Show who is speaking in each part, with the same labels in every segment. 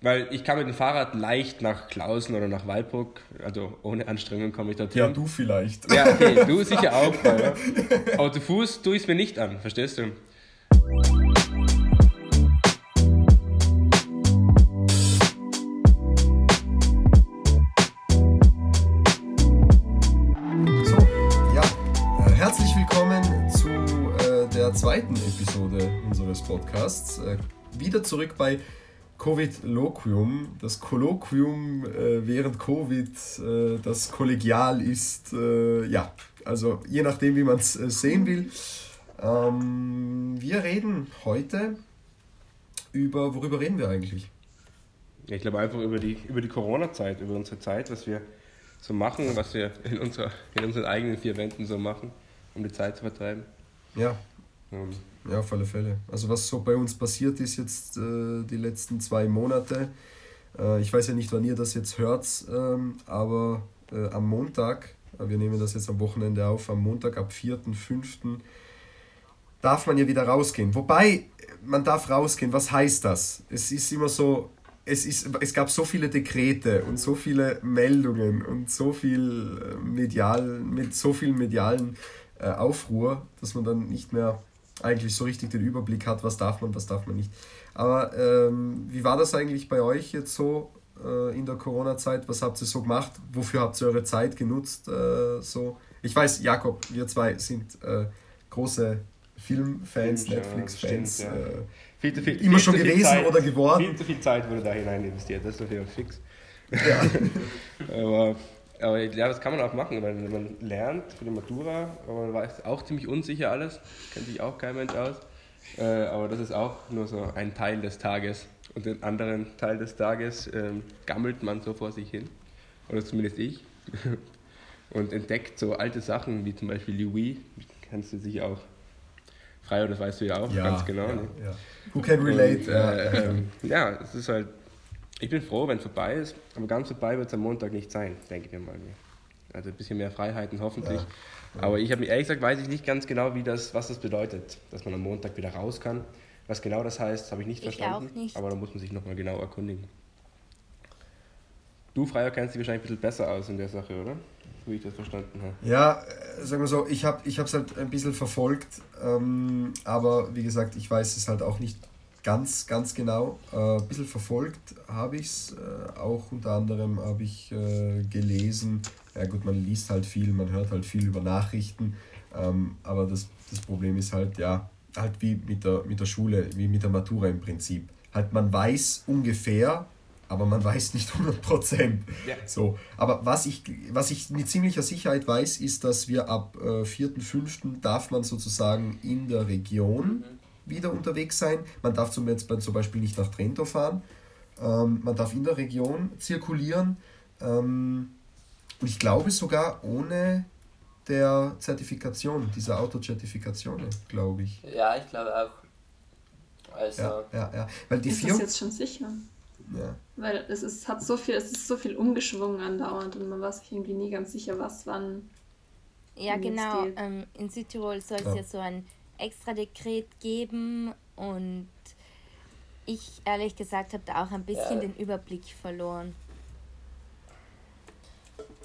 Speaker 1: weil ich kann mit dem Fahrrad leicht nach Klausen oder nach Waldbruck, also ohne Anstrengung komme ich dorthin.
Speaker 2: Ja, du vielleicht.
Speaker 1: Ja, okay, du sicher auch. Ja. Aber zu Fuß tue ich es mir nicht an, verstehst du?
Speaker 2: So, ja, äh, herzlich willkommen zu äh, der zweiten Episode unseres Podcasts. Äh, wieder zurück bei Covid-Loquium, das Kolloquium äh, während Covid, äh, das kollegial ist, äh, ja, also je nachdem, wie man es äh, sehen will. Ähm, wir reden heute über, worüber reden wir eigentlich?
Speaker 1: Ich glaube einfach über die, über die Corona-Zeit, über unsere Zeit, was wir so machen, was wir in, unserer, in unseren eigenen vier Wänden so machen, um die Zeit zu vertreiben.
Speaker 2: Ja,
Speaker 1: Ähm,
Speaker 2: Ja, auf alle Fälle. Also was so bei uns passiert ist jetzt äh, die letzten zwei Monate. Äh, ich weiß ja nicht, wann ihr das jetzt hört, ähm, aber äh, am Montag, äh, wir nehmen das jetzt am Wochenende auf, am Montag ab 4.5. darf man ja wieder rausgehen. Wobei, man darf rausgehen, was heißt das? Es ist immer so, es, ist, es gab so viele Dekrete und so viele Meldungen und so viel äh, medial, mit so viel medialen äh, Aufruhr, dass man dann nicht mehr eigentlich so richtig den Überblick hat, was darf man, was darf man nicht. Aber ähm, wie war das eigentlich bei euch jetzt so äh, in der Corona-Zeit? Was habt ihr so gemacht? Wofür habt ihr eure Zeit genutzt? Äh, so? Ich weiß, Jakob, wir zwei sind äh, große Filmfans, Netflix-Fans.
Speaker 1: ja.
Speaker 2: äh,
Speaker 1: viel zu viel,
Speaker 2: Immer
Speaker 1: viel
Speaker 2: schon
Speaker 1: viel
Speaker 2: gewesen
Speaker 1: Zeit,
Speaker 2: oder geworden?
Speaker 1: Viel zu viel Zeit wurde da hinein investiert, das ist natürlich fix.
Speaker 2: ja.
Speaker 1: Aber, aber ja, das kann man auch machen, weil man lernt für die Matura, aber man weiß auch ziemlich unsicher alles, kennt sich auch kein Mensch aus. Äh, aber das ist auch nur so ein Teil des Tages. Und den anderen Teil des Tages ähm, gammelt man so vor sich hin, oder zumindest ich, und entdeckt so alte Sachen wie zum Beispiel Louis, kennst du sicher auch. Freio, das weißt du ja auch
Speaker 2: ja,
Speaker 1: ganz genau.
Speaker 2: Ja,
Speaker 1: ne?
Speaker 2: ja. Who can relate?
Speaker 1: Und, äh, ähm, ja, es ist halt. Ich bin froh, wenn es vorbei ist, aber ganz vorbei wird es am Montag nicht sein, denke ich mir mal. Also ein bisschen mehr Freiheiten hoffentlich.
Speaker 2: Ja,
Speaker 1: Aber ich habe mir ehrlich gesagt weiß ich nicht ganz genau, wie das, was das bedeutet, dass man am Montag wieder raus kann. Was genau das heißt, habe ich nicht
Speaker 3: Ich
Speaker 1: verstanden.
Speaker 3: auch nicht.
Speaker 1: Aber da muss man sich nochmal genau erkundigen. Du, Freier, kennst dich wahrscheinlich ein bisschen besser aus in der Sache, oder? Wie ich das verstanden habe.
Speaker 2: Ja, äh, sagen wir so, ich habe es halt ein bisschen verfolgt, ähm, aber wie gesagt, ich weiß es halt auch nicht ganz, ganz genau. Äh, ein bisschen verfolgt habe ich es, äh, auch unter anderem habe ich äh, gelesen, ja gut, man liest halt viel, man hört halt viel über Nachrichten, ähm, aber das, das Problem ist halt, ja, halt wie mit der, mit der Schule, wie mit der Matura im Prinzip. Halt man weiß ungefähr, aber man weiß nicht 100 Prozent.
Speaker 1: Ja.
Speaker 2: So, aber was ich, was ich mit ziemlicher Sicherheit weiß, ist, dass wir ab äh, 4.5. darf man sozusagen in der Region wieder unterwegs sein. Man darf zum, Beispiel nicht nach Trento fahren. Ähm, man darf in der Region zirkulieren. Ähm, und ich glaube sogar ohne der Zertifikation, dieser Autozertifikation, glaube ich.
Speaker 4: Ja, ich glaube auch. Also,
Speaker 2: Ja, ja, ja. Weil die
Speaker 5: ist
Speaker 2: vier.
Speaker 5: das jetzt schon sicher?
Speaker 2: Ja.
Speaker 5: Weil es ist, hat so viel, es ist so viel umgeschwungen andauernd und man war sich irgendwie nie ganz sicher, was wann.
Speaker 3: Ja, genau. Ähm, in Südtirol soll es
Speaker 2: Ja.
Speaker 3: ja. so ein extra Dekret geben und ich ehrlich gesagt habe da auch ein bisschen
Speaker 4: Ja.
Speaker 3: den Überblick verloren.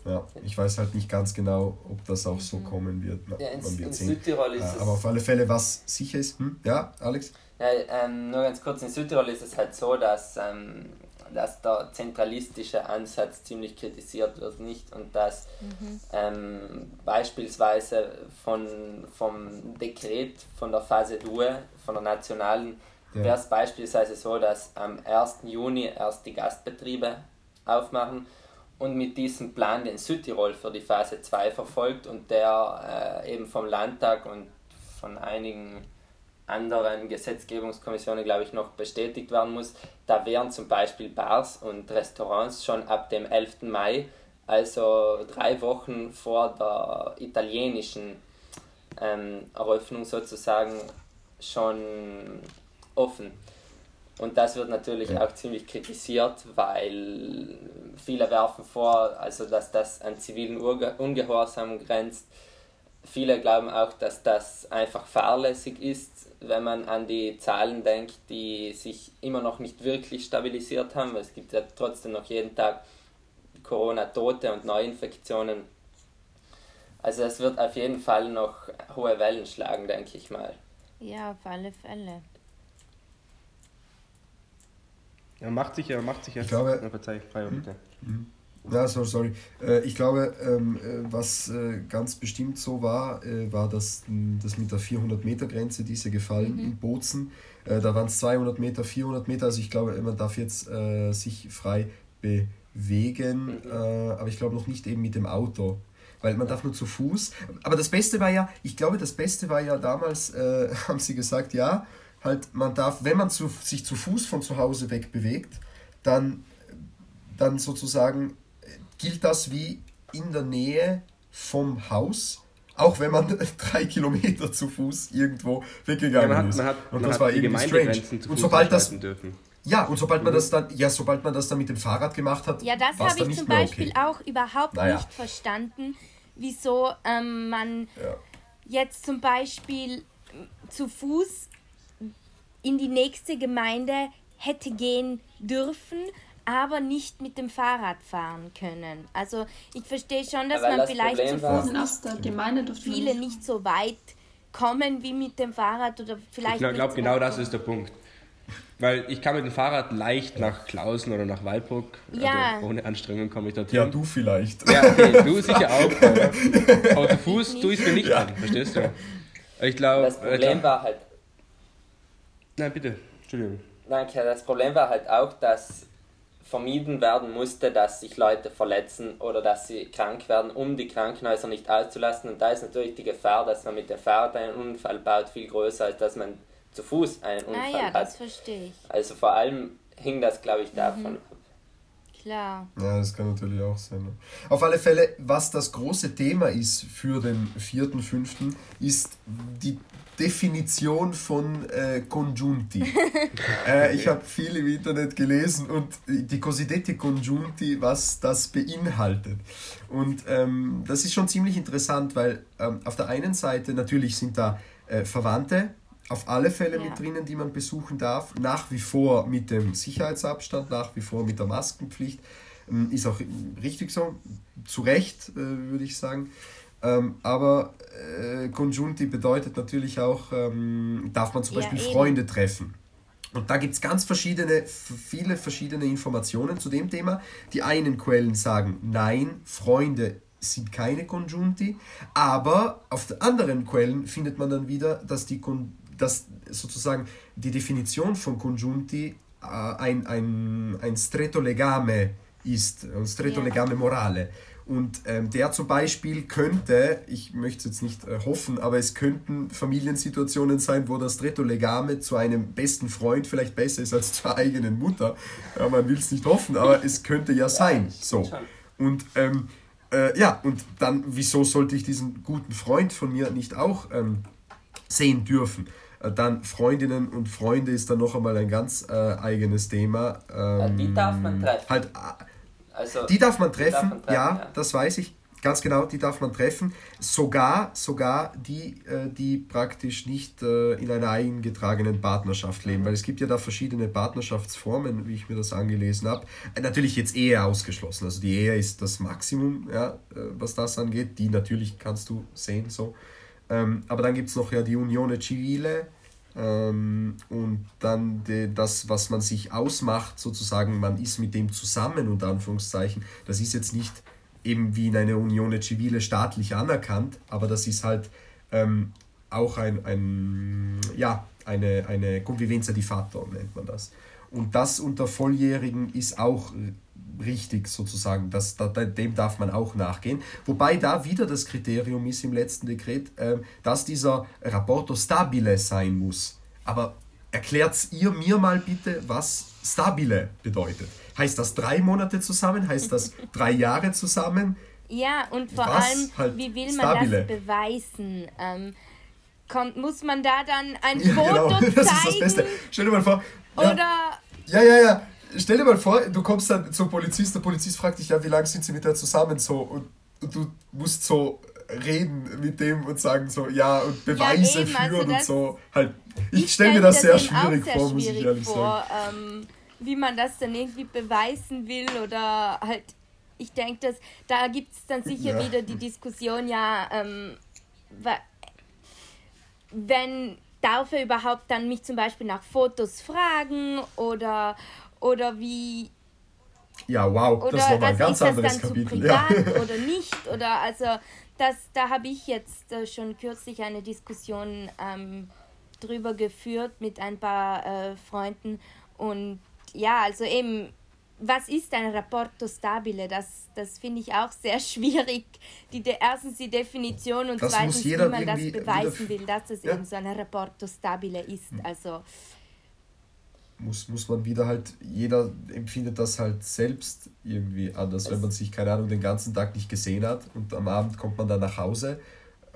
Speaker 2: Ja, ich weiß halt nicht ganz genau, ob das auch so kommen wird. Man,
Speaker 4: ja, in,
Speaker 2: man
Speaker 4: in
Speaker 2: wird sehen.
Speaker 4: Südtirol ist
Speaker 2: Äh,
Speaker 4: es.
Speaker 2: aber auf alle Fälle, was sicher ist. Hm? Ja, Alex?
Speaker 4: Ja, ähm, nur ganz kurz, in Südtirol ist es halt so, dass, ähm, dass der zentralistische Ansatz ziemlich kritisiert wird, nicht? Und dass ähm, beispielsweise von, vom Dekret von der Phase 2, von der nationalen,
Speaker 2: Ja.
Speaker 4: wäre es beispielsweise so, dass am 1. Juni erst die Gastbetriebe aufmachen und mit diesem Plan den Südtirol für die Phase 2 verfolgt und der äh, eben vom Landtag und von einigen anderen Gesetzgebungskommissionen, glaube ich, noch bestätigt werden muss. Da wären zum Beispiel Bars und Restaurants schon ab dem 11. Mai, also drei Wochen vor der italienischen ähm, Eröffnung sozusagen, schon offen. Und das wird natürlich
Speaker 2: Ja.
Speaker 4: auch ziemlich kritisiert, weil viele werfen vor, also dass das an zivilen Ungehorsam grenzt. Viele glauben auch, dass das einfach fahrlässig ist, wenn man an die Zahlen denkt, die sich immer noch nicht wirklich stabilisiert haben. Es gibt ja trotzdem noch jeden Tag Corona-Tote und Neuinfektionen. Also es wird auf jeden Fall noch hohe Wellen schlagen, denke ich mal.
Speaker 3: Ja, auf alle Fälle.
Speaker 1: Ja, macht sich ja, macht sich ja.
Speaker 2: Ich glaube-
Speaker 1: Ja, verzeih, frei, bitte.
Speaker 2: Ja, so, sorry. Äh, ich glaube, ähm, äh, was äh, ganz bestimmt so war, war das, mh, das mit der 400-Meter-Grenze, diese gefallen in Bozen. Da waren es 200 Meter, 400 Meter. Also ich glaube, man darf jetzt sich frei bewegen, äh, aber ich glaube noch nicht eben mit dem Auto. Weil man darf nur zu Fuß. Aber das Beste war ja, ich glaube, das Beste war ja damals, haben sie gesagt, ja, halt, man darf, wenn man zu, sich zu Fuß von zu Hause weg bewegt, dann, dann sozusagen gilt das wie in der Nähe vom Haus, auch wenn man drei Kilometer zu Fuß irgendwo weggegangen
Speaker 1: Ja, man hat,
Speaker 2: ist.
Speaker 1: man hat,
Speaker 2: und
Speaker 1: man
Speaker 2: das
Speaker 1: hat
Speaker 2: war
Speaker 1: die
Speaker 2: irgendwie strange.
Speaker 1: zu
Speaker 2: Und sobald das,
Speaker 1: dürfen.
Speaker 2: ja, und sobald man
Speaker 1: Mhm.
Speaker 2: das dann, ja, sobald man das dann mit dem Fahrrad gemacht hat,
Speaker 3: Ja, das habe ich zum Beispiel
Speaker 2: okay.
Speaker 3: auch überhaupt
Speaker 2: Naja.
Speaker 3: nicht verstanden, wieso ähm, man
Speaker 2: Ja.
Speaker 3: jetzt zum Beispiel zu Fuß in die nächste Gemeinde hätte gehen dürfen, aber nicht mit dem Fahrrad fahren können. Also ich verstehe schon, dass
Speaker 4: Weil
Speaker 3: man
Speaker 4: das
Speaker 3: vielleicht
Speaker 4: Problem
Speaker 3: zu Fuß
Speaker 5: man
Speaker 3: viele
Speaker 5: nicht.
Speaker 3: nicht so weit kommen wie mit dem Fahrrad oder vielleicht
Speaker 1: Ich
Speaker 3: nicht
Speaker 1: glaube, genau das ist der Punkt. Weil ich kann mit dem Fahrrad leicht nach Klausen oder nach Waldburg,
Speaker 3: Ja.
Speaker 1: also ohne Anstrengung komme ich dorthin.
Speaker 2: Ja, du vielleicht.
Speaker 1: Ja, okay, du sicher auch. Aber, aber zu Fuß tue ich es mir nicht an, verstehst du? Ich glaube.
Speaker 4: Das Problem war halt
Speaker 1: Nein, bitte, Entschuldigung.
Speaker 4: Danke. Das Problem war halt auch, dass vermieden werden musste, dass sich Leute verletzen oder dass sie krank werden, um die Krankenhäuser nicht auszulassen. Und da ist natürlich die Gefahr, dass man mit dem Fahrrad einen Unfall baut, viel größer, als dass man zu Fuß einen
Speaker 3: Ah
Speaker 4: Unfall
Speaker 3: ja,
Speaker 4: hat.
Speaker 3: das verstehe ich.
Speaker 4: Also vor allem hing das, glaube ich, davon ab.
Speaker 3: Klar.
Speaker 2: Ja, das kann natürlich auch sein. ne? Auf alle Fälle, was das große Thema ist für den 4.5., ist die Definition von äh, Congiunti. äh, ich habe viel im Internet gelesen und die Cosiddette Congiunti, was das beinhaltet. Und ähm, das ist schon ziemlich interessant, weil ähm, auf der einen Seite natürlich sind da äh, Verwandte, auf alle Fälle
Speaker 3: Ja.
Speaker 2: mit drinnen, die man besuchen darf. Nach wie vor mit dem Sicherheitsabstand, nach wie vor mit der Maskenpflicht. Ähm, Ist auch richtig so, zu Recht, äh, würde ich sagen. Ähm, aber äh, Congiunti bedeutet natürlich auch, ähm, darf man zum
Speaker 3: Ja,
Speaker 2: Beispiel
Speaker 3: eben.
Speaker 2: Freunde treffen. Und da gibt es ganz verschiedene, viele verschiedene Informationen zu dem Thema. Die einen Quellen sagen, nein, Freunde sind keine Congiunti, aber auf den anderen Quellen findet man dann wieder, dass, die, dass sozusagen die Definition von Congiunti äh, ein, ein, ein stretto legame ist, ein stretto
Speaker 3: Ja.
Speaker 2: legame morale. Und ähm, der zum Beispiel könnte, ich möchte es jetzt nicht äh, hoffen, aber es könnten Familiensituationen sein, wo das Stretto Legame zu einem besten Freund vielleicht besser ist als zur eigenen Mutter. Ja, man will es nicht hoffen, aber es könnte ja sein. So. Und ähm, äh, ja, und dann, wieso sollte ich diesen guten Freund von mir nicht auch ähm, sehen dürfen? Äh, Dann Freundinnen und Freunde ist dann noch einmal ein ganz äh, eigenes Thema. Ähm,
Speaker 4: die darf man treffen.
Speaker 2: Halt,
Speaker 4: Also,
Speaker 2: die darf man treffen,
Speaker 4: darf man
Speaker 2: ja,
Speaker 4: treffen, ja.
Speaker 2: das weiß ich. Ganz genau, die darf man treffen. Sogar, sogar die, äh, die praktisch nicht äh, in einer eingetragenen Partnerschaft leben. Weil es gibt ja da verschiedene Partnerschaftsformen, wie ich mir das angelesen habe. Äh, Natürlich jetzt Ehe ausgeschlossen. Also die Ehe ist das Maximum, ja, was das angeht. Die natürlich kannst du sehen so. Ähm, aber dann gibt es noch ja die Unione Civile, ähm, und dann de, das, was man sich ausmacht, sozusagen, man ist mit dem zusammen, unter Anführungszeichen, das ist jetzt nicht eben wie in einer Unione Civile staatlich anerkannt, aber das ist halt ähm, auch ein, ein, ja, eine, eine Convivenza di fatto, nennt man das. Und das unter Volljährigen ist auch richtig sozusagen, das, da, dem darf man auch nachgehen. Wobei da wieder das Kriterium ist im letzten Dekret, ähm, dass dieser Rapporto stabile sein muss. Aber erklärt ihr mir mal bitte, was stabile bedeutet. Heißt das drei Monate zusammen? Heißt das drei Jahre zusammen?
Speaker 3: Ja, und vor
Speaker 2: Was?
Speaker 3: allem,
Speaker 2: Halt
Speaker 3: wie will man
Speaker 2: stabile.
Speaker 3: das beweisen? Ähm, kommt, muss man da dann ein
Speaker 2: Ja,
Speaker 3: Foto
Speaker 2: genau, das ist das
Speaker 3: zeigen?
Speaker 2: Beste. Stell dir mal vor, ja,
Speaker 3: Oder
Speaker 2: Ja, ja, ja. Stell dir mal vor, du kommst dann zum Polizist, der Polizist fragt dich, ja, wie lange sind sie mit der zusammen so und, und du musst so reden mit dem und sagen so, ja, und Beweise
Speaker 3: eben, also
Speaker 2: führen und
Speaker 3: das-
Speaker 2: so. Halt, ich,
Speaker 3: Ich
Speaker 2: stelle mir
Speaker 3: stell
Speaker 2: das sehr schwierig
Speaker 3: sehr
Speaker 2: vor, muss ich
Speaker 3: schwierig
Speaker 2: ehrlich
Speaker 3: vor,
Speaker 2: sagen.
Speaker 3: ähm, wie man das dann irgendwie beweisen will oder halt, ich denke, dass da gibt es dann sicher
Speaker 2: Ja.
Speaker 3: wieder die Diskussion, ja, ähm, wenn darf er überhaupt dann mich zum Beispiel nach Fotos fragen oder oder wie
Speaker 2: Ja, wow,
Speaker 3: oder
Speaker 2: das war mal ein ganz
Speaker 3: ist das
Speaker 2: anderes Kapitel. Ja.
Speaker 3: privat oder nicht oder also das da habe ich jetzt äh, schon kürzlich eine Diskussion ähm, drüber geführt mit ein paar äh, Freunden und ja also eben was ist ein Rapporto stabile? Das, das finde ich auch sehr schwierig. Die, de, erstens die Definition und
Speaker 2: Das
Speaker 3: zweitens, wie man das beweisen will, dass es
Speaker 2: Ja. Hm.
Speaker 3: eben so ein Rapporto stabile ist. Also
Speaker 2: muss, muss man wieder halt, jeder empfindet das halt selbst irgendwie anders, wenn man sich, keine Ahnung, den ganzen Tag nicht gesehen hat und am Abend kommt man dann nach Hause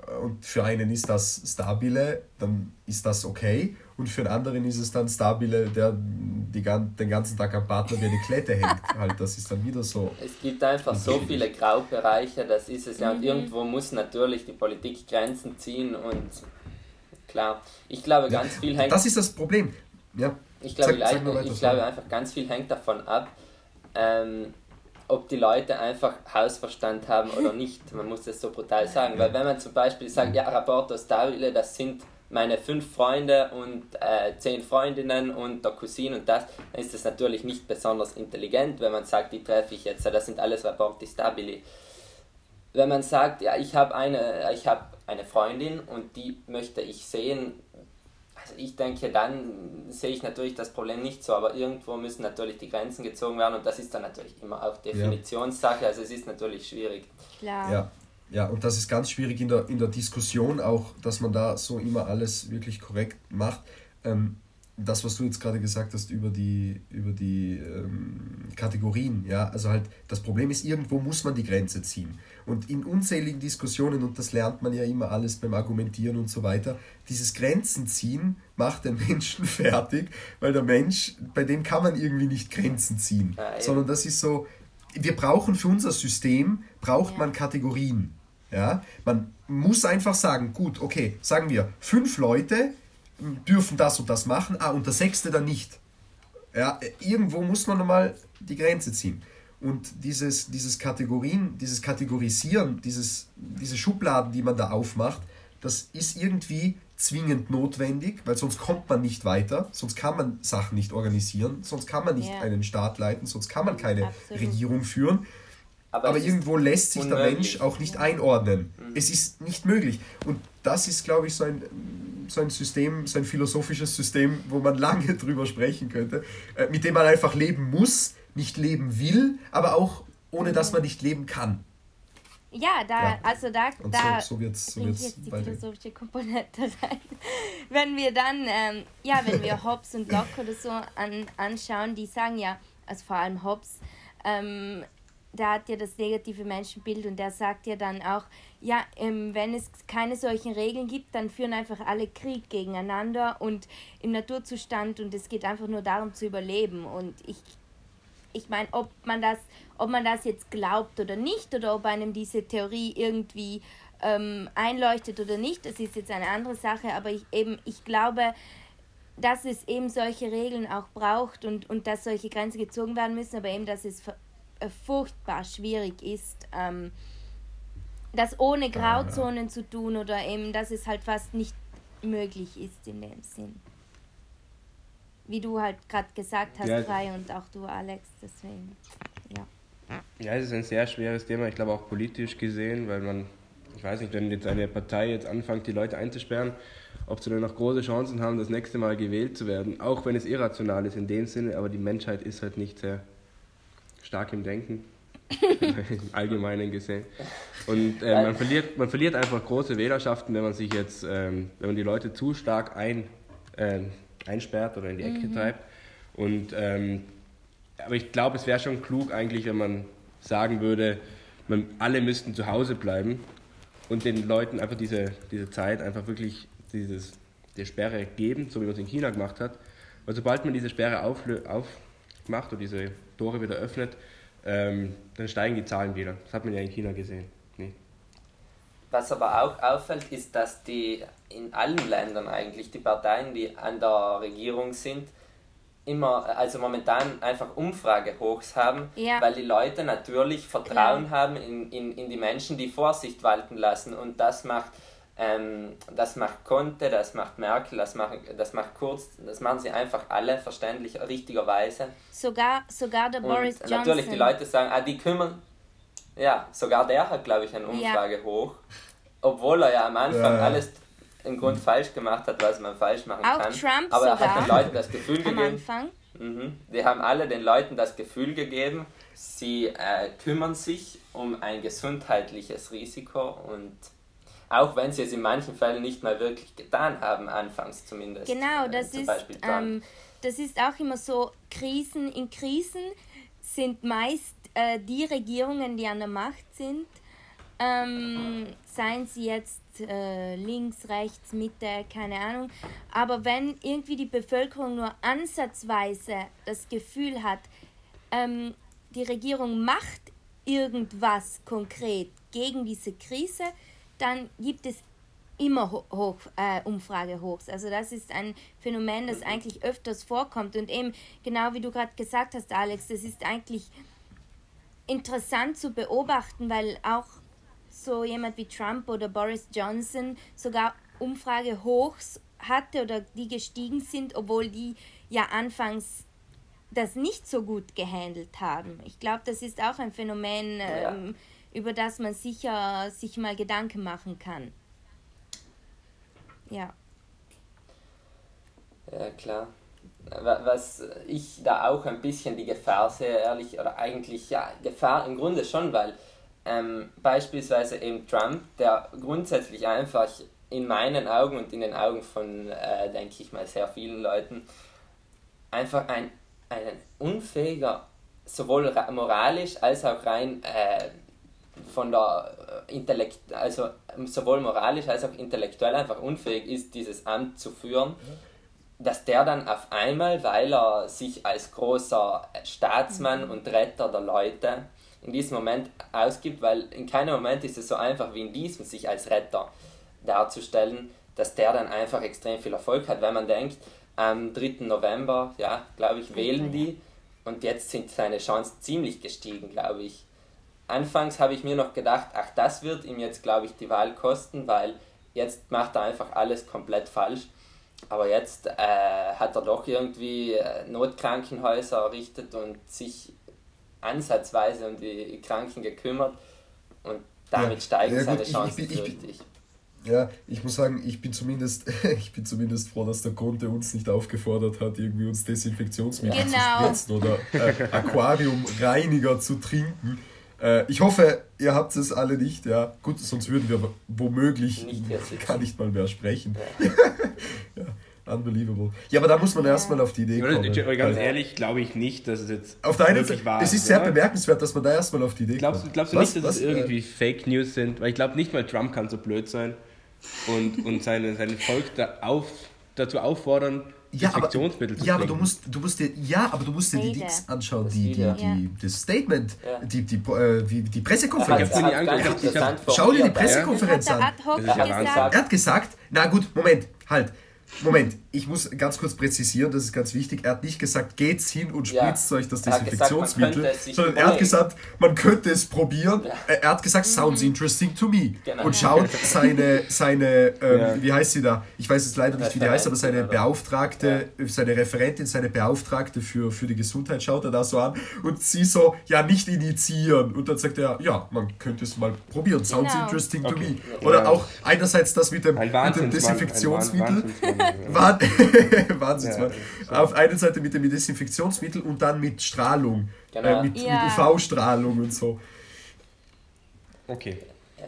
Speaker 2: äh, und für einen ist das stabile, dann ist das okay und für einen anderen ist es dann stabile, der die, gan- den ganzen Tag am Partner wie eine Klette hängt. Halt, das ist dann wieder so.
Speaker 4: Es gibt einfach so viele Graubereiche, das ist es ja.
Speaker 3: Mhm.
Speaker 4: Und irgendwo muss natürlich die Politik Grenzen ziehen und klar, ich glaube ganz viel hängt
Speaker 2: Das ist das Problem. Ja,
Speaker 4: Ich glaube,
Speaker 2: Sag- sag nur weiter,
Speaker 4: ich glaube einfach, ganz viel hängt davon ab, ähm, ob die Leute einfach Hausverstand haben oder nicht. Man muss das so brutal sagen. Weil wenn man zum Beispiel sagt, ja, Rapporto Stabile, das sind meine fünf Freunde und äh, zehn Freundinnen und der Cousin und das, dann ist das natürlich nicht besonders intelligent, wenn man sagt, die treffe ich jetzt, das sind alles Rapporti Stabili. Wenn man sagt, ja, ich habe eine, ich habe eine Freundin und die möchte ich sehen, ich denke, dann sehe ich natürlich das Problem nicht so, aber irgendwo müssen natürlich die Grenzen gezogen werden und das ist dann natürlich immer auch Definitionssache, also es ist natürlich schwierig.
Speaker 3: klar.
Speaker 2: Ja, ja, und das ist ganz schwierig in der, in der Diskussion auch, dass man da so immer alles wirklich korrekt macht. Ähm, das, was du jetzt gerade gesagt hast über die, über die ähm, Kategorien, ja, also halt, das Problem ist, irgendwo muss man die Grenze ziehen. Und in unzähligen Diskussionen, und das lernt man ja immer alles beim Argumentieren und so weiter, dieses Grenzen ziehen macht den Menschen fertig, weil der Mensch, bei dem kann man irgendwie nicht Grenzen ziehen,
Speaker 4: Ja, eben.
Speaker 2: sondern das ist so, wir brauchen für unser System, braucht man Kategorien. Ja? Man muss einfach sagen, gut, okay, sagen wir, fünf Leute dürfen das und das machen, ah, und der sechste dann nicht. Ja, irgendwo muss man nochmal die Grenze ziehen. Und dieses, dieses Kategorien, dieses Kategorisieren, dieses, diese Schubladen, die man da aufmacht, das ist irgendwie zwingend notwendig, weil sonst kommt man nicht weiter, sonst kann man Sachen nicht organisieren, sonst kann man nicht
Speaker 3: Ja.
Speaker 2: einen Staat leiten, sonst kann man keine
Speaker 3: Absolut.
Speaker 2: Regierung führen. Aber,
Speaker 4: ist
Speaker 2: irgendwo lässt sich der
Speaker 4: unmöglich.
Speaker 2: Mensch auch nicht einordnen. Es ist nicht möglich. Und das ist, glaube ich, so ein, so ein System, so ein philosophisches System, wo man lange drüber sprechen könnte, äh, mit dem man einfach leben muss, nicht leben will, aber auch ohne dass man nicht leben kann.
Speaker 3: Ja, da,
Speaker 2: Ja.
Speaker 3: also da,
Speaker 2: Und
Speaker 3: da
Speaker 2: so, so wird es so wird's
Speaker 3: jetzt die philosophische Komponente rein. Wenn wir dann, ähm, ja, wenn wir Hobbes und Locke oder so an, anschauen, die sagen ja, also vor allem Hobbes, ähm, der hat ja das negative Menschenbild und der sagt ja dann auch, ja, ähm, wenn es keine solchen Regeln gibt, dann führen einfach alle Krieg gegeneinander und im Naturzustand und es geht einfach nur darum zu überleben und ich ich meine, ob man das, ob man das jetzt glaubt oder nicht, oder ob einem diese Theorie irgendwie ähm, einleuchtet oder nicht, das ist jetzt eine andere Sache, aber ich eben, ich glaube, dass es eben solche Regeln auch braucht und, und dass solche Grenzen gezogen werden müssen, aber eben, dass es äh, furchtbar schwierig ist, ähm, das ohne Grauzonen zu tun oder eben, dass es halt fast nicht möglich ist in dem Sinn. Wie du halt gerade gesagt hast,
Speaker 1: Ja.
Speaker 3: Frei und auch du, Alex, deswegen, ja.
Speaker 1: Ja, es ist ein sehr schweres Thema, ich glaube auch politisch gesehen, weil man, ich weiß nicht, wenn jetzt eine Partei jetzt anfängt, die Leute einzusperren, ob sie dann noch große Chancen haben, das nächste Mal gewählt zu werden, auch wenn es irrational ist in dem Sinne, aber die Menschheit ist halt nicht sehr stark im Denken, im Allgemeinen gesehen. Und äh, man, verliert, man verliert einfach große Wählerschaften, wenn man sich jetzt, ähm, wenn man die Leute zu stark ein, ähm, einsperrt oder in die Ecke treibt. Und ähm, aber ich glaube, es wäre schon klug eigentlich, wenn man sagen würde, man, alle müssten zu Hause bleiben und den Leuten einfach diese, diese Zeit einfach wirklich dieses, die Sperre geben, so wie man es in China gemacht hat. Weil sobald man diese Sperre aufmacht und diese Tore wieder öffnet, ähm, dann steigen die Zahlen wieder. Das hat man ja in China gesehen.
Speaker 4: Was aber auch auffällt, ist, dass die in allen Ländern eigentlich die Parteien, die an der Regierung sind, immer, also momentan einfach Umfragehochs haben,
Speaker 3: Ja.
Speaker 4: weil die Leute natürlich Vertrauen haben in, in, in die Menschen, die Vorsicht walten lassen. Und das macht, ähm, das macht Conte, das macht Merkel, das macht, das macht Kurz, das machen sie einfach alle verständlich, richtigerweise.
Speaker 3: Sogar, sogar der
Speaker 4: Und
Speaker 3: Boris Johnson.
Speaker 4: natürlich die Leute sagen, ah, die kümmern. Ja, sogar der hat, glaube ich, eine Umfrage hoch. Obwohl er ja am Anfang
Speaker 2: Ja.
Speaker 4: alles im Grund falsch gemacht hat, was man falsch machen
Speaker 3: Auch
Speaker 4: kann.
Speaker 3: Trump
Speaker 4: Aber er
Speaker 3: sogar.
Speaker 4: hat den Leuten das Gefühl
Speaker 3: am
Speaker 4: gegeben.
Speaker 3: Anfang.
Speaker 4: Mhm. Die haben alle den Leuten das Gefühl gegeben, sie äh, kümmern sich um ein gesundheitliches Risiko und auch wenn sie es in manchen Fällen nicht mal wirklich getan haben, anfangs zumindest.
Speaker 3: Genau,
Speaker 4: äh,
Speaker 3: das
Speaker 4: zum
Speaker 3: ist,
Speaker 4: Beispiel Trump.
Speaker 3: ähm, das ist auch immer so, Krisen in Krisen sind meist äh, die Regierungen, die an der Macht sind, ähm, seien sie jetzt äh, links, rechts, Mitte, keine Ahnung. Aber wenn irgendwie die Bevölkerung nur ansatzweise das Gefühl hat, ähm, die Regierung macht irgendwas konkret gegen diese Krise, dann gibt es immer ho hoch, äh, Umfrage hochs. Also das ist ein Phänomen, das eigentlich öfters vorkommt. Und eben, genau wie du gerade gesagt hast, Alex, das ist eigentlich interessant zu beobachten, weil auch so jemand wie Trump oder Boris Johnson sogar Umfrage hochs hatte oder die gestiegen sind, obwohl die ja anfangs das nicht so gut gehandelt haben. Ich glaube, das ist auch ein Phänomen,
Speaker 4: Ja.
Speaker 3: ähm, über das man sicher sich mal Gedanken machen kann. Ja.
Speaker 4: Ja, klar. Wa- Was ich da auch ein bisschen die Gefahr sehe, ehrlich, oder eigentlich ja, Gefahr im Grunde schon, weil ähm, beispielsweise eben Trump, der grundsätzlich einfach in meinen Augen und in den Augen von, äh, denke ich mal, sehr vielen Leuten, einfach ein, ein unfähiger, sowohl ra- moralisch als auch rein äh, von der äh, Intellekt, also sowohl moralisch als auch intellektuell einfach unfähig ist, dieses Amt zu führen, dass der dann auf einmal, weil er sich als großer Staatsmann und Retter der Leute in diesem Moment ausgibt, weil in keinem Moment ist es so einfach wie in diesem, sich als Retter darzustellen, dass der dann einfach extrem viel Erfolg hat, wenn man denkt, am 3. November, ja, glaube ich, wählen die und jetzt sind seine Chancen ziemlich gestiegen, glaube ich. Anfangs habe ich mir noch gedacht, ach, das wird ihm jetzt, glaube ich, die Wahl kosten, weil jetzt macht er einfach alles komplett falsch. Aber jetzt äh, hat er doch irgendwie äh, Notkrankenhäuser errichtet und sich ansatzweise um die Kranken gekümmert und damit
Speaker 2: Ja,
Speaker 4: steigen
Speaker 2: ja,
Speaker 4: seine
Speaker 2: gut, ich-
Speaker 4: Chancen,
Speaker 2: ich ich
Speaker 4: fürchte ich.
Speaker 2: Ja, ich muss sagen, ich bin zumindest, ich bin zumindest froh, dass der Conte uns nicht aufgefordert hat, irgendwie uns Desinfektionsmittel
Speaker 3: Genau.
Speaker 2: zu spritzen oder äh, Aquariumreiniger zu trinken. Äh, ich hoffe, ihr habt es alle nicht, ja. Gut, sonst würden wir womöglich
Speaker 4: Nicht
Speaker 2: gar nicht mal mehr sprechen. ja, unbelievable. Ja, aber da muss man erstmal auf die Idee kommen.
Speaker 1: ganz
Speaker 2: Weil-
Speaker 1: ehrlich, glaube ich nicht, dass es jetzt
Speaker 2: Auf der einen
Speaker 1: wirklich
Speaker 2: Seite,
Speaker 1: wahr
Speaker 2: es ist sehr
Speaker 1: oder?
Speaker 2: bemerkenswert, dass man da erstmal auf die Idee
Speaker 1: Glaubst,
Speaker 2: kommt.
Speaker 1: glaubst du
Speaker 2: Was-
Speaker 1: nicht, dass
Speaker 2: was,
Speaker 1: es
Speaker 2: äh,
Speaker 1: irgendwie Fake News sind? Weil ich glaube nicht mal Trump kann so blöd sein und, und seine, sein Volk da auf, dazu auffordern,
Speaker 2: Ja, aber,
Speaker 1: Desinfektionsmittel zu
Speaker 2: ja, aber du musst, du musst dir, ja, aber du musst dir die. Dings anschauen,
Speaker 4: Das
Speaker 2: die, die, die, das Statement,
Speaker 4: Ja.
Speaker 2: die, die, äh, die, die
Speaker 4: Er
Speaker 2: Pressekonferenz.
Speaker 1: Ich hab-
Speaker 2: Schau dir die Pressekonferenz
Speaker 3: er
Speaker 2: an. Er hat gesagt, na gut, Moment, halt. Moment, ich muss ganz kurz präzisieren, das ist ganz wichtig. Er hat nicht gesagt, geht's hin und
Speaker 4: Ja.
Speaker 2: spritzt euch das
Speaker 4: Er gesagt,
Speaker 2: Desinfektionsmittel,
Speaker 4: sich
Speaker 2: sondern er hat gesagt, man könnte es probieren.
Speaker 4: Ja.
Speaker 2: Er hat gesagt, sounds interesting to me.
Speaker 4: Genau.
Speaker 2: Und schaut seine, seine ähm,
Speaker 1: Ja.
Speaker 2: wie heißt sie da? Ich weiß jetzt leider nicht, wie die heißt, aber seine? Beauftragte, seine Referentin, seine Beauftragte für, für die Gesundheit schaut er da so an und sie so, ja, nicht initiieren. Und dann sagt er, ja, man könnte es mal probieren. Sounds
Speaker 3: Genau.
Speaker 2: interesting to
Speaker 1: Okay.
Speaker 2: me. Oder
Speaker 1: Ja.
Speaker 2: auch einerseits das mit dem,
Speaker 1: Ein
Speaker 2: mit dem
Speaker 1: Wahnsinnsmann.
Speaker 2: Desinfektionsmittel.
Speaker 1: Ein Wahnsinnsmann, ja.
Speaker 2: Auf einer Seite mit dem Desinfektionsmittel und dann mit Strahlung.
Speaker 4: Genau.
Speaker 2: Äh, mit,
Speaker 3: Ja.
Speaker 2: mit UV-Strahlung und so.
Speaker 1: Okay.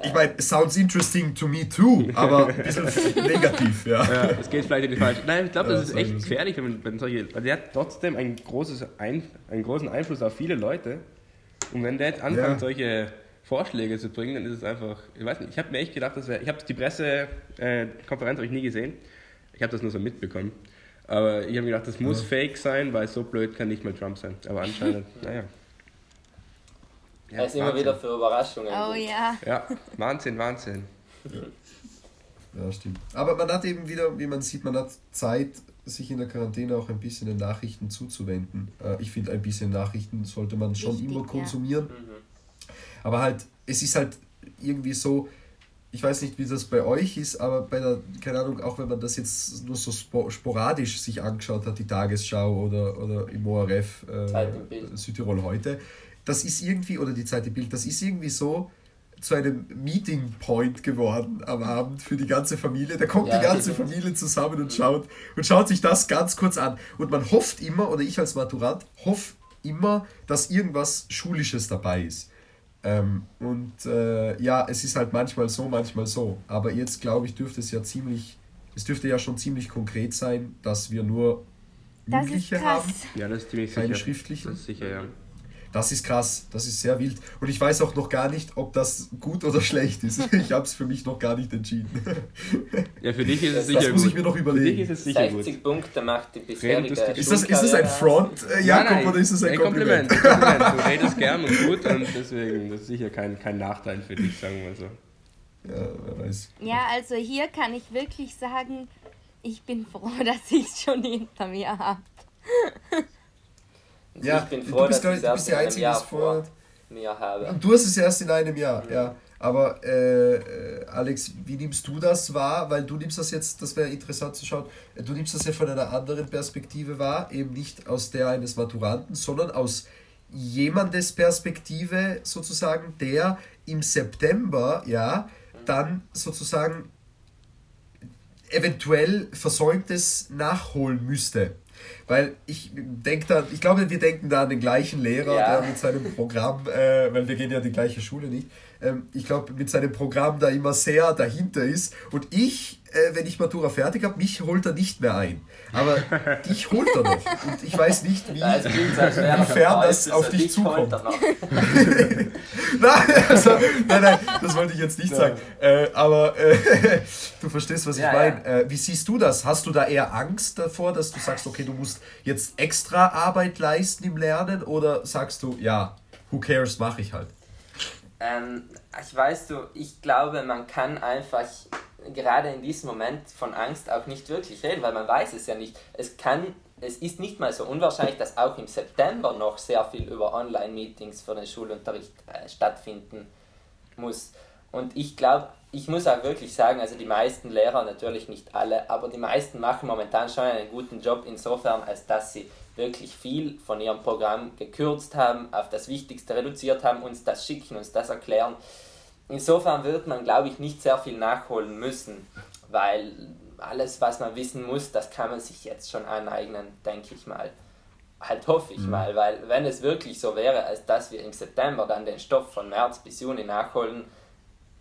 Speaker 2: Ich meine, sounds interesting to me too, aber ein bisschen negativ, ja.
Speaker 1: Ja, es geht vielleicht in die falsche. Nein, ich glaube, das ist echt gefährlich, wenn, man- wenn solche. Weil der hat trotzdem ein großes ein, einen großen Einfluss auf viele Leute. Und wenn der jetzt anfängt,
Speaker 2: Ja.
Speaker 1: solche Vorschläge zu bringen, dann ist es einfach. Ich weiß nicht, ich habe mir echt gedacht, das wäre. Ich habe die Pressekonferenz habe ich nie gesehen. Ich habe das nur so mitbekommen. Aber ich habe gedacht, das muss fake sein, weil so blöd kann nicht mal Trump sein. Aber anscheinend, naja.
Speaker 4: Er ist immer
Speaker 1: Wahnsinn.
Speaker 4: wieder für Überraschungen.
Speaker 3: Oh ja.
Speaker 1: Ja, Wahnsinn, Wahnsinn.
Speaker 2: Ja. ja, stimmt. Aber man hat eben wieder, wie man sieht, man hat Zeit, sich in der Quarantäne auch ein bisschen den Nachrichten zuzuwenden. Äh, ich finde, ein bisschen Nachrichten sollte man schon
Speaker 3: Wichtig,
Speaker 2: immer
Speaker 3: ja.
Speaker 2: konsumieren.
Speaker 4: Mhm.
Speaker 2: Aber halt, es ist halt irgendwie so, ich weiß nicht, wie das bei euch ist, aber bei der, keine Ahnung, auch wenn man das jetzt nur so spo sporadisch sich angeschaut hat, die Tagesschau oder, oder im ORF, äh, Südtirol heute, das ist irgendwie, oder die Zeit im Bild, das ist irgendwie so zu einem Meeting Point geworden am Abend für die ganze Familie. Da kommt
Speaker 4: Ja,
Speaker 2: die ganze
Speaker 4: genau.
Speaker 2: Familie zusammen und schaut und schaut sich das ganz kurz an. Und man hofft immer, oder ich als Maturant hoffe immer, dass irgendwas Schulisches dabei ist. Ähm, und äh, ja, es ist halt manchmal so, manchmal so. Aber jetzt glaube ich, dürfte es ja ziemlich, es dürfte ja schon ziemlich konkret sein, dass wir nur
Speaker 3: Das
Speaker 2: mündliche haben,
Speaker 1: Ja, das ist ziemlich
Speaker 2: keine
Speaker 1: sicher.
Speaker 2: schriftlichen.
Speaker 1: Das ist sicher, ja.
Speaker 2: Das ist krass, das ist sehr wild. Und ich weiß auch noch gar nicht, ob das gut oder schlecht ist. Ich habe es für mich noch gar nicht entschieden.
Speaker 1: Ja, für dich ist es
Speaker 4: Das
Speaker 1: sicher
Speaker 2: muss
Speaker 1: gut.
Speaker 2: ich mir noch
Speaker 1: Für
Speaker 2: überlegen.
Speaker 1: dich ist es sicher gut.
Speaker 4: 60 Punkte macht die bisherige
Speaker 2: Ist das, ist das ein Front, äh, Jakob, oder ist das ein, Kompliment?
Speaker 1: Kompliment. Du redest gern und gut und deswegen, das ist sicher kein, kein Nachteil für dich, sagen wir mal so.
Speaker 2: Ja, wer weiß.
Speaker 3: Ja, also hier kann ich wirklich sagen, ich bin froh, dass ich es schon hinter mir habe.
Speaker 2: Ja,
Speaker 4: ich bin
Speaker 2: du
Speaker 4: froh,
Speaker 2: bist,
Speaker 4: dass ich
Speaker 2: ich, du bist
Speaker 4: erst
Speaker 2: die
Speaker 4: in einem
Speaker 2: Einzige,
Speaker 4: Jahr
Speaker 2: vor.
Speaker 4: mir habe.
Speaker 2: Du hast es erst in einem Jahr, ja. Aber äh, Alex, wie nimmst du das wahr? Weil du nimmst das jetzt, das wäre interessant zu schauen, äh, du nimmst das ja von einer anderen Perspektive wahr, eben nicht aus der eines Maturanten, sondern aus jemandes Perspektive sozusagen, der im September, ja, dann sozusagen eventuell Versäumtes nachholen müsste. Weil ich denke da, ich glaube, wir denken da an den gleichen Lehrer,
Speaker 4: Ja.
Speaker 2: der mit seinem Programm, äh, weil wir gehen ja die gleiche Schule nicht, ähm, ich glaube, mit seinem Programm da immer sehr dahinter ist. Und ich, äh, wenn ich Matura fertig habe, mich holt er nicht mehr ein. Aber dich holt er noch. Und ich weiß nicht, wie.
Speaker 4: Ja, es klingt als er
Speaker 2: Inwiefern das auf dich zukommt. Nein, also, nein, nein, das wollte ich jetzt nicht sagen. Äh, aber äh, du verstehst, was ich
Speaker 4: Ja,
Speaker 2: meine. Äh, wie siehst du das? Hast du da eher Angst davor, dass du sagst, okay, du musst jetzt extra Arbeit leisten im Lernen? Oder sagst du, ja, who cares, mache ich halt?
Speaker 4: Ähm, ich weiß du, ich glaube, man kann einfach gerade in diesem Moment von Angst auch nicht wirklich reden, weil man weiß es ja nicht. Es kann, es ist nicht mal so unwahrscheinlich, dass auch im September noch sehr viel über Online-Meetings für den Schulunterricht äh, stattfinden muss. Und ich glaube, ich muss auch wirklich sagen, also die meisten Lehrer, natürlich nicht alle, aber die meisten machen momentan schon einen guten Job insofern, als dass sie wirklich viel von ihrem Programm gekürzt haben, auf das Wichtigste reduziert haben, uns das schicken, uns das erklären. Insofern wird man, glaube ich, nicht sehr viel nachholen müssen, weil alles, was man wissen muss, das kann man sich jetzt schon aneignen, denke ich mal. Halt hoffe ich mal, weil wenn es wirklich so wäre, als dass wir im September dann den Stoff von März bis Juni nachholen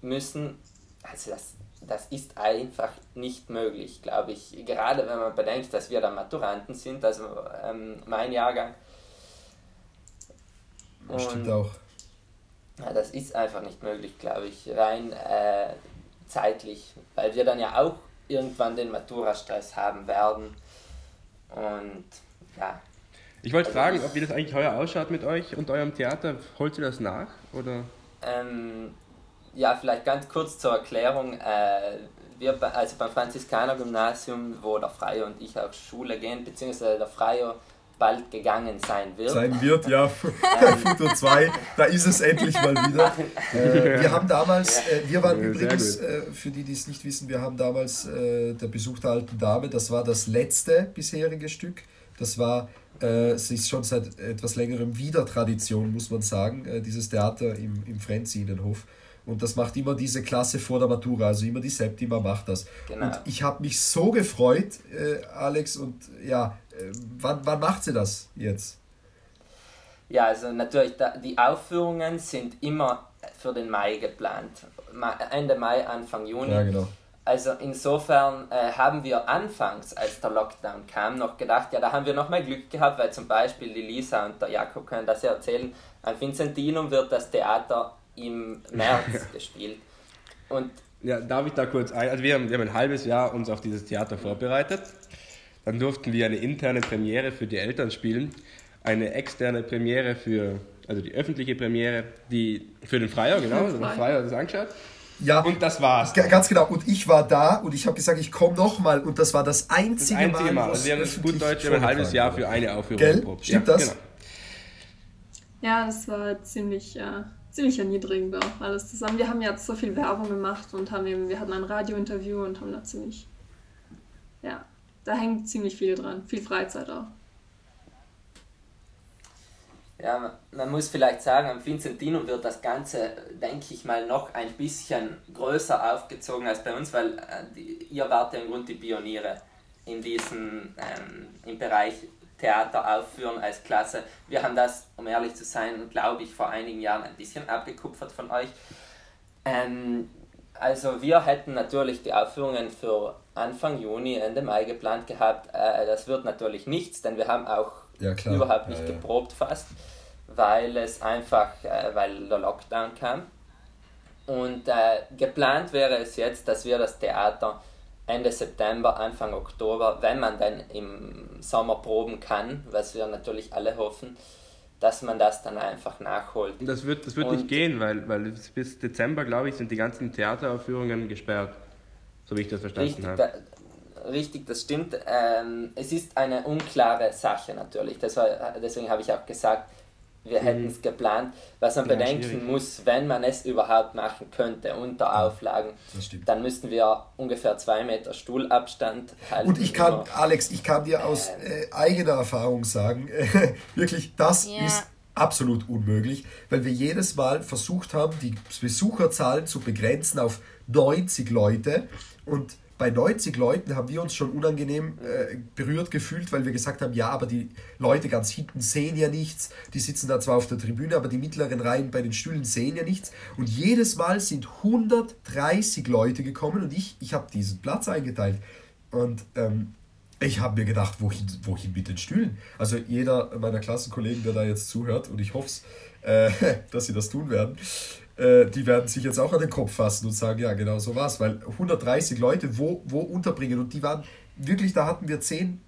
Speaker 4: müssen, also das, das ist einfach nicht möglich, glaube ich. Gerade wenn man bedenkt, dass wir dann Maturanten sind, also ähm, mein Jahrgang.
Speaker 2: Stimmt
Speaker 4: Und-
Speaker 2: auch.
Speaker 4: ja, das ist einfach nicht möglich, glaube ich, rein äh, zeitlich, weil wir dann ja auch irgendwann den Matura-Stress haben werden. Und ja,
Speaker 1: Ich wollte fragen, ob wie das eigentlich heuer ausschaut mit euch und eurem Theater. Holt ihr das nach? Oder?
Speaker 4: ähm, ja, vielleicht ganz kurz zur Erklärung. Äh, wir, also beim Franziskaner-Gymnasium, wo der Freio und ich auf Schule gehen, beziehungsweise der Freio bald gegangen sein wird.
Speaker 2: Sein wird, ja, Futur 2, da ist es endlich mal wieder. Äh, wir haben damals, äh, wir waren
Speaker 1: Ja,
Speaker 2: übrigens, äh, für die, die es nicht wissen, wir haben damals äh, der Besuch der alten Dame, das war das letzte bisherige Stück. Das war, äh, es ist schon seit etwas längerem wieder Tradition, muss man sagen, äh, dieses Theater im, im Frenzinenhof. Und das macht immer diese Klasse vor der Matura, also immer die Septima macht das.
Speaker 4: Genau.
Speaker 2: Und ich habe mich so gefreut, äh, Alex, und ja, äh, wann, wann macht sie das jetzt?
Speaker 4: Ja, also natürlich, die Aufführungen sind immer für den Mai geplant. Ende Mai, Anfang Juni.
Speaker 2: Ja, genau.
Speaker 4: Also insofern äh, haben wir anfangs, als der Lockdown kam, noch gedacht, ja, da haben wir noch mal Glück gehabt, weil zum Beispiel die Lisa und der Jakob können das ja erzählen. Am Vincentinum wird das Theater im März gespielt. Und
Speaker 1: Ja, darf ich da kurz ein? Also wir haben, wir haben ein halbes Jahr uns auf dieses Theater vorbereitet. Dann durften wir eine interne Premiere für die Eltern spielen, eine externe Premiere für, also die öffentliche Premiere, die für den Freier, genau,
Speaker 5: den
Speaker 1: der
Speaker 5: Freier.
Speaker 1: Hat das angeschaut.
Speaker 2: Ja.
Speaker 1: Und das war's.
Speaker 2: Ganz genau. Und ich war da und ich habe gesagt, ich komme nochmal. Und das war das
Speaker 1: Das
Speaker 2: einzige,
Speaker 1: einzige Mal.
Speaker 2: wo
Speaker 1: Also wir haben
Speaker 2: es
Speaker 1: das gut Deutsch ein halbes Jahr für eine Aufführung
Speaker 2: Gell?
Speaker 1: geprobt.
Speaker 2: Stimmt
Speaker 1: ja,
Speaker 2: das?
Speaker 1: Genau.
Speaker 5: Ja, das war ziemlich, äh, ziemlich erniedrigend auch alles zusammen. Wir haben jetzt so viel Werbung gemacht und haben eben, wir hatten ein Radiointerview und haben da ziemlich, ja, da hängt ziemlich viel dran, viel Freizeit auch.
Speaker 4: Ja, man- muss vielleicht sagen, am Vincentinum wird das Ganze, denke ich mal, noch ein bisschen größer aufgezogen als bei uns, weil äh, die, ihr wart ja im Grunde die Pioniere in diesem, ähm, im Bereich Theater aufführen als Klasse. Wir haben das, um ehrlich zu sein, glaube ich, vor einigen Jahren ein bisschen abgekupfert von euch. Ähm, also wir hätten natürlich die Aufführungen für Anfang Juni, Ende Mai geplant gehabt. Äh, das wird natürlich nichts, denn wir haben auch
Speaker 2: Ja,
Speaker 4: überhaupt nicht
Speaker 2: Ja, ja.
Speaker 4: geprobt fast, weil es einfach, äh, weil der Lockdown kam. Und äh, geplant wäre es jetzt, dass wir das Theater Ende September, Anfang Oktober, wenn man dann im Sommer proben kann, was wir natürlich alle hoffen, dass man das dann einfach nachholt.
Speaker 1: Das wird, das wird
Speaker 4: Und-
Speaker 1: nicht gehen, weil, weil bis Dezember, glaube ich, sind die ganzen Theateraufführungen gesperrt. So wie ich das verstanden
Speaker 4: Richtig,
Speaker 1: habe.
Speaker 4: da, richtig, das stimmt. Ähm, es ist eine unklare Sache natürlich. Das war, deswegen habe ich auch gesagt, wir hätten es geplant. Was man
Speaker 1: Mhm. Ja,
Speaker 4: bedenken
Speaker 1: schwierig.
Speaker 4: muss, wenn man es überhaupt machen könnte unter Auflagen,
Speaker 2: Das stimmt.
Speaker 4: dann müssten wir ungefähr zwei Meter Stuhlabstand halten.
Speaker 2: Und ich kann,
Speaker 4: Immer.
Speaker 2: Alex, ich kann dir aus äh, eigener Erfahrung sagen, äh, wirklich, das
Speaker 3: Ja.
Speaker 2: ist absolut unmöglich, weil wir jedes Mal versucht haben, die Besucherzahlen zu begrenzen auf 90 Leute und bei 90 Leuten haben wir uns schon unangenehm äh, berührt gefühlt, weil wir gesagt haben, ja, aber die Leute ganz hinten sehen ja nichts, die sitzen da zwar auf der Tribüne, aber die mittleren Reihen bei den Stühlen sehen ja nichts. Und jedes Mal sind 130 Leute gekommen und ich, ich habe diesen Platz eingeteilt. Und ähm, ich habe mir gedacht, wohin, wohin mit den Stühlen? Also jeder meiner Klassenkollegen, der da jetzt zuhört, und ich hoffe äh, dass sie das tun werden, äh, die werden sich jetzt auch an den Kopf fassen und sagen, ja, genau so war's, weil 130 Leute wo, wo unterbringen und die waren wirklich, da hatten wir 10,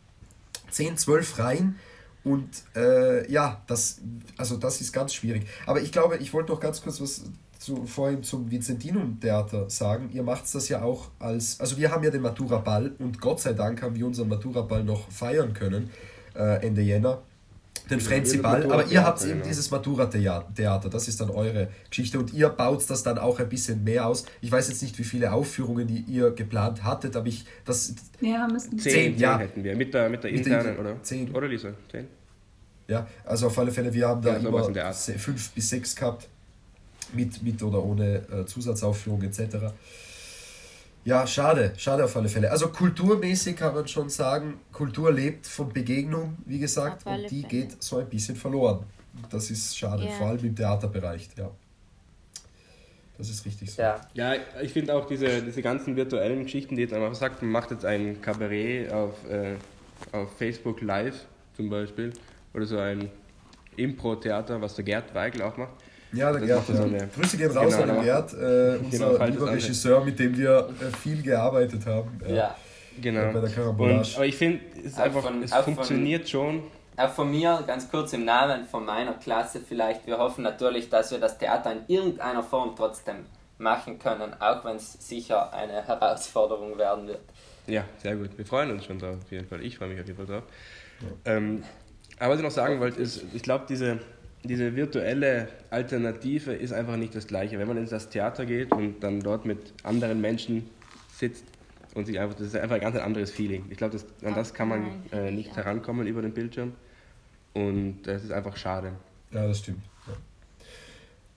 Speaker 2: 10 12 Reihen und äh, ja, das, also das ist ganz schwierig. Aber ich glaube, ich wollte noch ganz kurz was zu, vorhin zum Vincentinum-Theater sagen. Ihr macht das ja auch als, also wir haben ja den Matura-Ball und Gott sei Dank haben wir unseren Matura-Ball noch feiern können, äh, Ende Jänner. Den
Speaker 1: Ja,
Speaker 2: Frenzy-Ball, aber ihr habt eben
Speaker 1: genau.
Speaker 2: dieses Matura-Theater, das ist dann eure Geschichte und ihr baut das dann auch ein bisschen mehr aus. Ich weiß jetzt nicht, wie viele Aufführungen die ihr geplant hattet, aber ich, das,
Speaker 5: Ja, müssen
Speaker 1: Zehn,
Speaker 2: Zehn, ja.
Speaker 1: hätten wir. Mit der, mit der
Speaker 2: Mit
Speaker 1: internen,
Speaker 2: Inter-
Speaker 1: oder?
Speaker 2: zehn.
Speaker 1: Oder Lisa? Zehn?
Speaker 2: Ja, also auf alle Fälle, wir haben da
Speaker 1: Ja,
Speaker 2: immer
Speaker 1: der Art.
Speaker 2: se- fünf bis sechs gehabt, mit, mit oder ohne äh, Zusatzaufführung etc. Ja, schade, schade auf alle Fälle. Also kulturmäßig kann man schon sagen, Kultur lebt von Begegnung, wie gesagt, und die
Speaker 3: Fälle.
Speaker 2: geht so ein bisschen verloren. Das ist schade,
Speaker 3: Ja.
Speaker 2: vor allem im Theaterbereich, ja. Das ist richtig so.
Speaker 4: Ja,
Speaker 1: Ja, ich finde auch diese, diese ganzen virtuellen Geschichten, die jetzt einfach sagt, man macht jetzt ein Kabarett auf, äh, auf Facebook Live zum Beispiel oder so ein Impro-Theater, was der Gerd Weigel auch macht.
Speaker 2: Ja, der
Speaker 1: Das
Speaker 2: Gerd. Ja.
Speaker 1: eine-
Speaker 2: Grüße gehen raus
Speaker 1: Genau,
Speaker 2: an den
Speaker 1: der
Speaker 2: Gerd, äh, unser lieber. Regisseur, mit dem wir äh, viel gearbeitet haben. äh,
Speaker 4: ja.
Speaker 1: Genau.
Speaker 2: Bei der Karambolage.
Speaker 1: Und, aber ich finde, es, einfach,
Speaker 4: von-
Speaker 1: es
Speaker 4: auch von-
Speaker 1: funktioniert schon.
Speaker 4: Auch von mir, ganz kurz im Namen von meiner Klasse vielleicht, wir hoffen natürlich, dass wir das Theater in irgendeiner Form trotzdem machen können, auch wenn es sicher eine Herausforderung werden wird.
Speaker 1: Ja, sehr gut. Wir freuen uns schon drauf, auf jeden Fall. Ich freue mich auf jeden Fall drauf. Ähm, aber was ich noch sagen wollte, ist, ich glaube, diese, diese virtuelle Alternative ist einfach nicht das Gleiche. Wenn man ins das Theater geht und dann dort mit anderen Menschen sitzt und sich einfach, das ist einfach ein ganz anderes Feeling. Ich glaube, an das kann man äh, nicht herankommen über den Bildschirm. Und das ist einfach schade.
Speaker 2: Ja, das stimmt. Ja.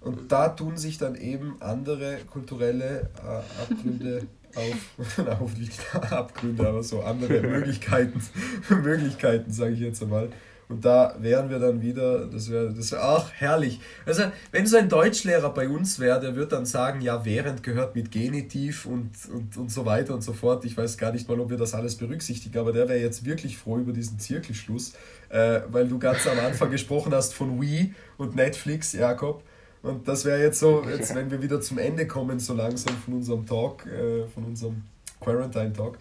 Speaker 2: Und da tun sich dann eben andere kulturelle äh, Abgründe auf, auf, nicht Abgründe, aber so andere Möglichkeiten, Möglichkeiten, sage ich jetzt einmal. Und da wären wir dann wieder, das wäre, das wär, ach, herrlich. Also, wenn so ein Deutschlehrer bei uns wäre, der wird dann sagen, ja, während gehört mit Genitiv und, und, und so weiter und so fort. Ich weiß gar nicht mal, ob wir das alles berücksichtigen, aber der wäre jetzt wirklich froh über diesen Zirkelschluss, äh, weil du ganz am Anfang gesprochen hast von Wii und Netflix, Jakob. Und das wäre jetzt so, jetzt, wenn wir wieder zum Ende kommen, so langsam von unserem Talk, äh, von unserem Quarantine Talk,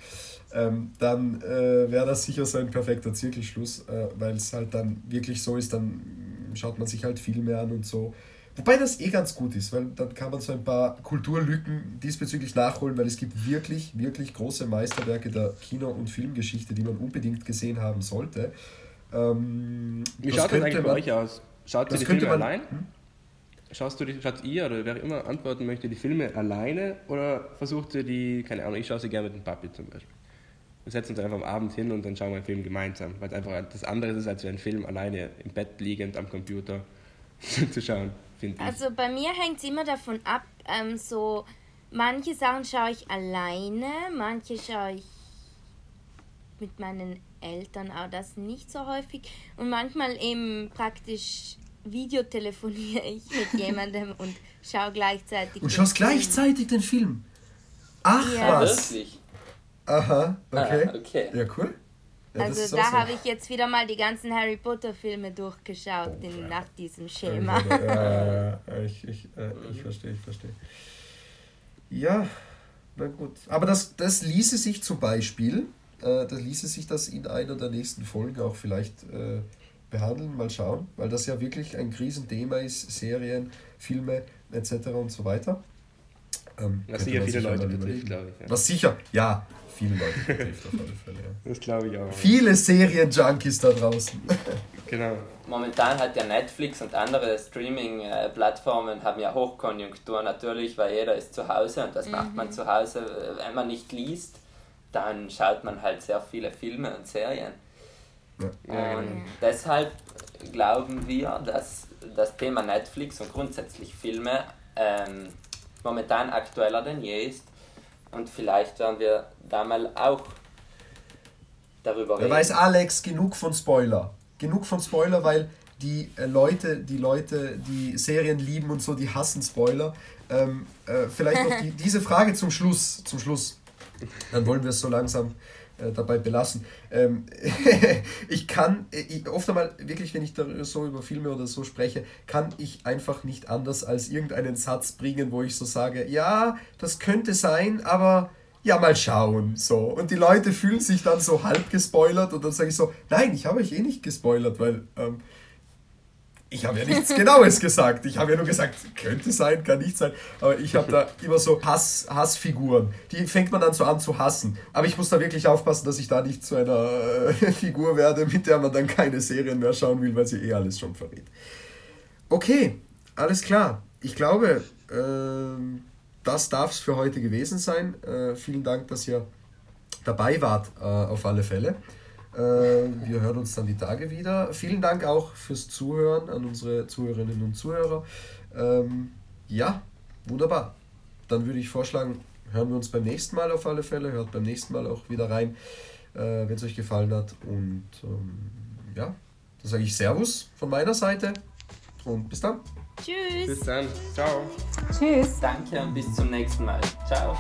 Speaker 2: ähm, dann äh, wäre das sicher so ein perfekter Zirkelschluss, äh, weil es halt dann wirklich so ist, dann schaut man sich halt viel mehr an und so. Wobei das eh ganz gut ist, weil dann kann man so ein paar Kulturlücken diesbezüglich nachholen, weil es gibt wirklich, wirklich große Meisterwerke der Kino- und Filmgeschichte, die man unbedingt gesehen haben sollte. Ähm,
Speaker 1: Wie schaut das eigentlich bei
Speaker 2: man-
Speaker 1: euch aus? Schaut ihr
Speaker 2: das
Speaker 1: die Filme
Speaker 2: man-
Speaker 1: allein? Schaust du die, schaut ihr oder wer immer antworten möchte, die Filme alleine oder versucht ihr die, keine Ahnung, ich schaue sie gerne mit dem Papi zum Beispiel. Wir setzen uns einfach am Abend hin und dann schauen wir einen Film gemeinsam, weil es einfach das andere ist, als einen Film alleine im Bett liegend am Computer zu schauen, finde ich.
Speaker 3: Also bei mir hängt es immer davon ab, ähm, so manche Sachen schaue ich alleine, manche schaue ich mit meinen Eltern, auch das nicht so häufig. Und manchmal eben praktisch videotelefoniere ich mit jemandem und schaue gleichzeitig.
Speaker 2: Und schaust
Speaker 3: Film.
Speaker 2: gleichzeitig den Film. Ach
Speaker 3: Ja.
Speaker 2: was.
Speaker 4: Wirklich?
Speaker 2: Aha, okay.
Speaker 4: Ah, okay.
Speaker 2: Ja, cool. Ja,
Speaker 3: Also da
Speaker 2: so.
Speaker 3: habe ich jetzt wieder mal die ganzen Harry Potter Filme durchgeschaut in, nach diesem Schema.
Speaker 2: Ja, ja, ja, ich, ich, äh, ich verstehe, ich verstehe. Ja, na gut. Aber das, das ließe sich zum Beispiel, äh, das ließe sich das in einer der nächsten Folgen auch vielleicht äh, behandeln, mal schauen, weil das ja wirklich ein Krisenthema ist, Serien, Filme etc. und so weiter. Ähm,
Speaker 1: Was sicher viele
Speaker 2: sich
Speaker 1: Leute betrifft, glaube ich. Ja.
Speaker 2: Was sicher, ja, viele Leute betrifft auf alle Fälle. Ja.
Speaker 1: Das glaube ich auch.
Speaker 2: Viele Serien-Junkies da draußen.
Speaker 1: Genau.
Speaker 4: Momentan hat ja Netflix und andere Streaming-Plattformen haben ja Hochkonjunktur natürlich, weil jeder ist zu Hause und was macht man zu Hause? Wenn man nicht liest, dann schaut man halt sehr viele Filme und Serien.
Speaker 1: Ja,
Speaker 4: Und
Speaker 1: genau.
Speaker 4: deshalb glauben wir, dass das Thema Netflix und grundsätzlich Filme ähm, momentan aktueller denn je ist. Und vielleicht werden wir da mal auch darüber
Speaker 2: Wer
Speaker 4: reden.
Speaker 2: weiß, Alex, genug von Spoiler. Genug von Spoiler, weil die äh, Leute, die Leute, die Serien lieben und so, die hassen Spoiler. Ähm, äh, vielleicht noch die, diese Frage zum Schluss. Zum Schluss. Dann wollen wir es so langsam äh, dabei belassen. Ähm, ich kann, äh, ich, oft einmal, wirklich, wenn ich so über Filme oder so spreche, kann ich einfach nicht anders als irgendeinen Satz bringen, wo ich so sage, ja, das könnte sein, aber ja, mal schauen. So. Und die Leute fühlen sich dann so halb gespoilert und dann sage ich so, nein, ich habe euch eh nicht gespoilert, weil ähm, ich habe ja nichts Genaues gesagt. Ich habe ja nur gesagt, könnte sein, kann nicht sein. Aber ich habe da immer so Hass, Hassfiguren. Die fängt man dann so an zu hassen. Aber ich muss da wirklich aufpassen, dass ich da nicht zu einer äh, Figur werde, mit der man dann keine Serien mehr schauen will, weil sie eh alles schon verrät. Okay, alles klar. Ich glaube, ähm, das darf es für heute gewesen sein. Äh, vielen Dank, dass ihr dabei wart, äh, auf alle Fälle. Äh, wir hören uns dann die Tage wieder. Vielen Dank auch fürs Zuhören an unsere Zuhörerinnen und Zuhörer. Ähm, ja, wunderbar. Dann würde ich vorschlagen, hören wir uns beim nächsten Mal auf alle Fälle. Hört beim nächsten Mal auch wieder rein, äh, wenn es euch gefallen hat. Und ähm, ja, dann sage ich Servus von meiner Seite und bis dann.
Speaker 3: Tschüss.
Speaker 1: Bis dann. Ciao.
Speaker 5: Tschüss.
Speaker 4: Danke und bis zum nächsten Mal. Ciao.